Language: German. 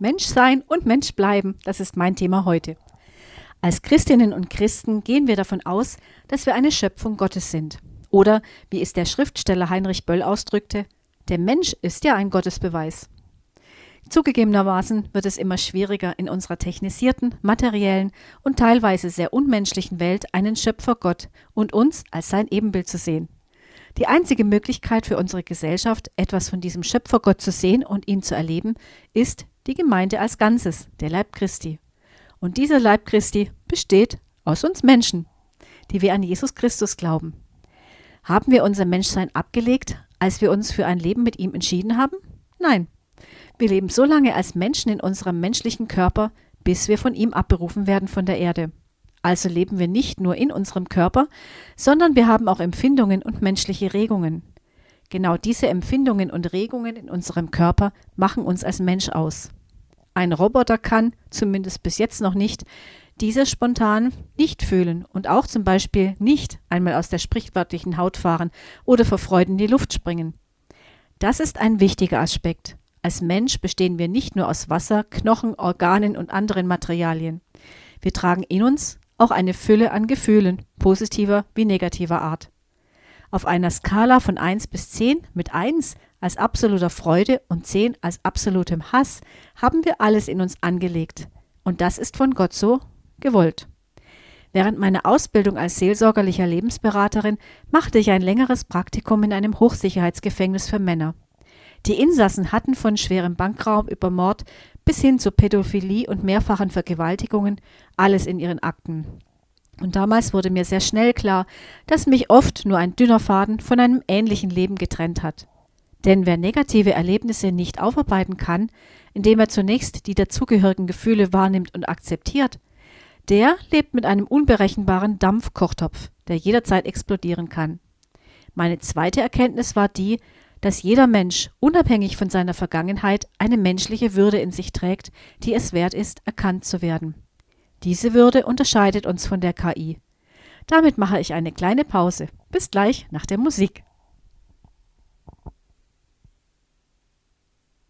Mensch sein und Mensch bleiben, das ist mein Thema heute. Als Christinnen und Christen gehen wir davon aus, dass wir eine Schöpfung Gottes sind. Oder, wie es der Schriftsteller Heinrich Böll ausdrückte, der Mensch ist ja ein Gottesbeweis. Zugegebenermaßen wird es immer schwieriger, in unserer technisierten, materiellen und teilweise sehr unmenschlichen Welt einen Schöpfer Gott und uns als sein Ebenbild zu sehen. Die einzige Möglichkeit für unsere Gesellschaft, etwas von diesem Schöpfer Gott zu sehen und ihn zu erleben, ist die Gemeinde als Ganzes, der Leib Christi. Und dieser Leib Christi besteht aus uns Menschen, die wir an Jesus Christus glauben. Haben wir unser Menschsein abgelegt, als wir uns für ein Leben mit ihm entschieden haben? Nein. Wir leben so lange als Menschen in unserem menschlichen Körper, bis wir von ihm abberufen werden von der Erde. Also leben wir nicht nur in unserem Körper, sondern wir haben auch Empfindungen und menschliche Regungen. Genau diese Empfindungen und Regungen in unserem Körper machen uns als Mensch aus. Ein Roboter kann, zumindest bis jetzt noch nicht, diese spontan nicht fühlen und auch zum Beispiel nicht einmal aus der sprichwörtlichen Haut fahren oder vor Freude in die Luft springen. Das ist ein wichtiger Aspekt. Als Mensch bestehen wir nicht nur aus Wasser, Knochen, Organen und anderen Materialien. Wir tragen in uns auch eine Fülle an Gefühlen, positiver wie negativer Art. Auf einer Skala von 1 bis 10 mit 1 als absoluter Freude und 10 als absolutem Hass haben wir alles in uns angelegt. Und das ist von Gott so gewollt. Während meiner Ausbildung als seelsorgerlicher Lebensberaterin machte ich ein längeres Praktikum in einem Hochsicherheitsgefängnis für Männer. Die Insassen hatten von schwerem Bankraub über Mord bis hin zu Pädophilie und mehrfachen Vergewaltigungen alles in ihren Akten. Und damals wurde mir sehr schnell klar, dass mich oft nur ein dünner Faden von einem ähnlichen Leben getrennt hat. Denn wer negative Erlebnisse nicht aufarbeiten kann, indem er zunächst die dazugehörigen Gefühle wahrnimmt und akzeptiert, der lebt mit einem unberechenbaren Dampfkochtopf, der jederzeit explodieren kann. Meine zweite Erkenntnis war die, dass jeder Mensch, unabhängig von seiner Vergangenheit, eine menschliche Würde in sich trägt, die es wert ist, erkannt zu werden. Diese Würde unterscheidet uns von der KI. Damit mache ich eine kleine Pause. Bis gleich nach der Musik.